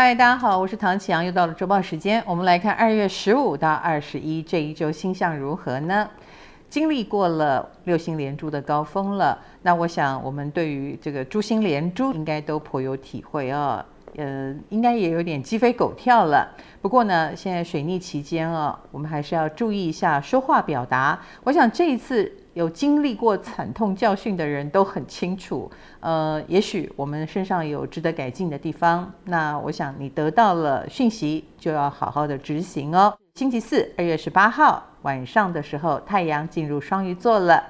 嗨，大家好，我是唐启阳，又到了周报时间，我们来看二月十五到二十一这一周星象如何呢？经历过了六星连珠的高峰了，那我想我们对于这个珠星连珠应该都颇有体会哦，呃，应该也有点鸡飞狗跳了。不过呢，现在水逆期间哦，我们还是要注意一下说话表达。我想这一次。有经历过惨痛教训的人都很清楚，呃，也许我们身上有值得改进的地方。那我想你得到了讯息，就要好好的执行哦。星期四，二月十八号晚上的时候，太阳进入双鱼座了。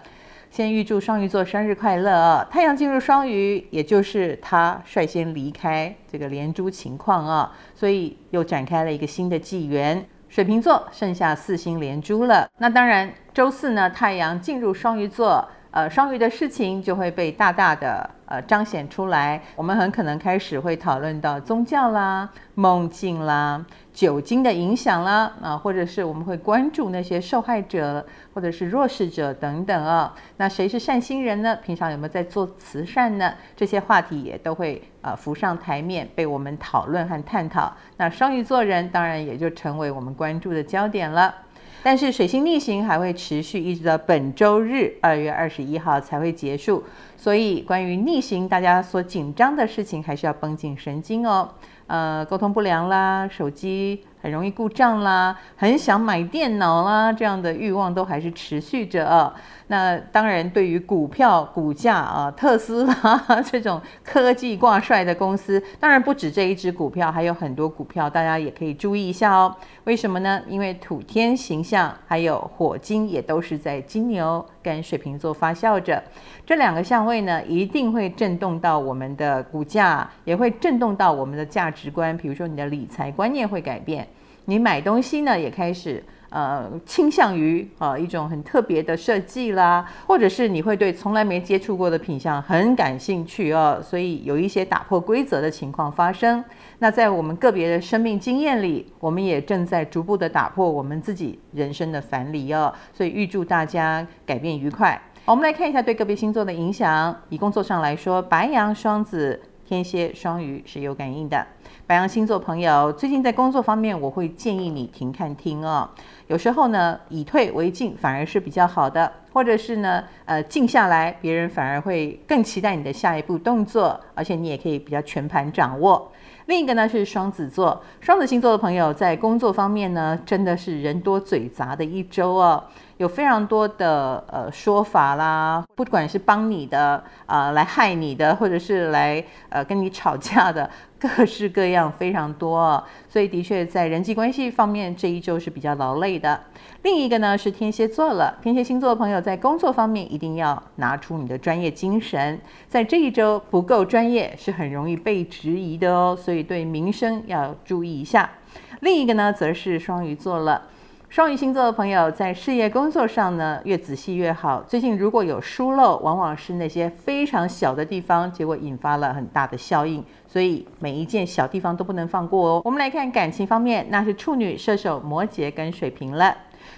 先预祝双鱼座生日快乐哦！太阳进入双鱼，也就是他率先离开这个连珠情况啊，所以又展开了一个新的纪元。水瓶座剩下四星连珠了，那当然周四呢，太阳进入双鱼座，呃，双鱼的事情就会被大大的呃彰显出来。我们很可能开始会讨论到宗教啦、梦境啦。酒精的影响啦，啊，或者是我们会关注那些受害者，或者是弱势者等等啊。那谁是善心人呢？平常有没有在做慈善呢？这些话题也都会啊浮上台面，被我们讨论和探讨。那双鱼座人当然也就成为我们关注的焦点了。但是水星逆行还会持续一直到本周日二月二十一号才会结束，所以关于逆行，大家所紧张的事情还是要绷紧神经哦。呃，沟通不良啦，手机很容易故障啦，很想买电脑啦，这样的欲望都还是持续着啊。那当然，对于股票股价啊，特斯拉这种科技挂帅的公司，当然不止这一只股票，还有很多股票，大家也可以注意一下哦。为什么呢？因为土天形象还有火金也都是在金牛跟水瓶座发酵着，这两个相位呢，一定会震动到我们的股价，也会震动到我们的价值观。比如说，你的理财观念会改变，你买东西呢也开始。呃，倾向于、呃、一种很特别的设计啦，或者是你会对从来没接触过的品相很感兴趣哦，所以有一些打破规则的情况发生。那在我们个别的生命经验里，我们也正在逐步的打破我们自己人生的樊篱哦。所以预祝大家改变愉快。我们来看一下对个别星座的影响。以工作上来说，白羊、双子、天蝎、双鱼是有感应的。白羊星座朋友，最近在工作方面，我会建议你停看听哦。有时候呢，以退为进反而是比较好的，或者是呢，呃，静下来，别人反而会更期待你的下一步动作，而且你也可以比较全盘掌握。另一个呢是双子座，双子星座的朋友在工作方面呢，真的是人多嘴杂的一周哦。有非常多的呃说法啦，不管是帮你的啊、来害你的，或者是来呃跟你吵架的，各式各样非常多。所以的确在人际关系方面这一周是比较劳累的。另一个呢是天蝎座了，天蝎星座的朋友在工作方面一定要拿出你的专业精神，在这一周不够专业是很容易被质疑的哦，所以对名声要注意一下。另一个呢则是双鱼座了。双鱼星座的朋友在事业工作上呢，越仔细越好。最近如果有疏漏，往往是那些非常小的地方，结果引发了很大的效应。所以每一件小地方都不能放过哦。我们来看感情方面，那是处女、射手、摩羯跟水瓶了。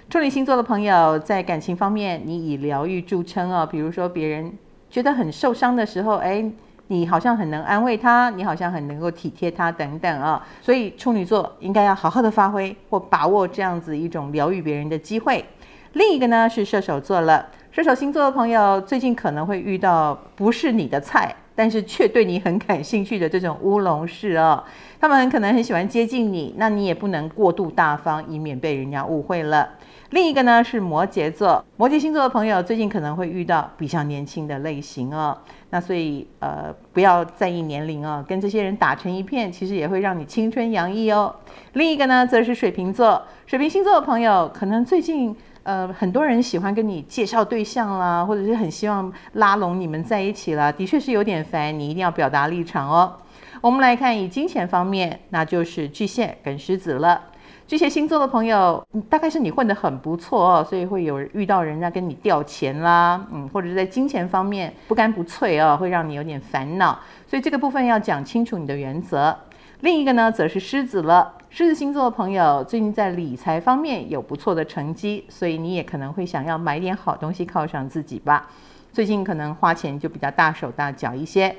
处女星座的朋友在感情方面，你以疗愈著称哦。比如说别人觉得很受伤的时候，哎。你好像很能安慰他，你好像很能够体贴他等等啊，所以处女座应该要好好的发挥或把握这样子一种疗愈别人的机会。另一个呢是射手座了，射手星座的朋友最近可能会遇到不是你的菜，但是却对你很感兴趣的这种乌龙事哦。他们很可能很喜欢接近你，那你也不能过度大方，以免被人家误会了。另一个呢是摩羯座，摩羯星座的朋友最近可能会遇到比较年轻的类型哦，那所以呃不要在意年龄哦，跟这些人打成一片，其实也会让你青春洋溢哦。另一个呢则是水瓶座，水瓶星座的朋友可能最近呃很多人喜欢跟你介绍对象啦，或者是很希望拉拢你们在一起啦，的确是有点烦，你一定要表达立场哦。我们来看以金钱方面，那就是巨蟹跟狮子了。巨蟹星座的朋友，大概是你混得很不错哦，所以会有遇到人家跟你调钱啦，嗯，或者是在金钱方面不干不脆哦，会让你有点烦恼，所以这个部分要讲清楚你的原则。另一个呢，则是狮子了。狮子星座的朋友最近在理财方面有不错的成绩，所以你也可能会想要买点好东西犒赏自己吧。最近可能花钱就比较大手大脚一些。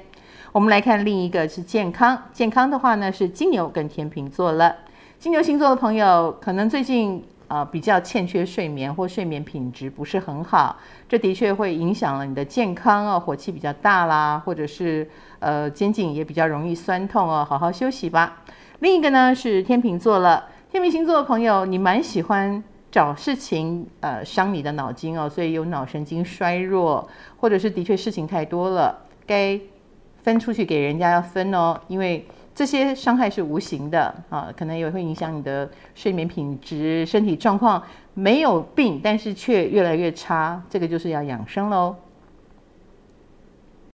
我们来看另一个是健康，健康的话呢是金牛跟天秤座了。金牛星座的朋友可能最近呃比较欠缺睡眠或睡眠品质不是很好，这的确会影响了你的健康哦，火气比较大啦，或者是呃肩颈也比较容易酸痛哦，好好休息吧。另一个呢是天秤座了，天秤星座的朋友你蛮喜欢。找事情，呃，伤你的脑筋哦，所以有脑神经衰弱，或者是的确事情太多了，该分出去给人家要分哦，因为这些伤害是无形的啊，可能也会影响你的睡眠品质、身体状况，没有病，但是却越来越差，这个就是要养生喽。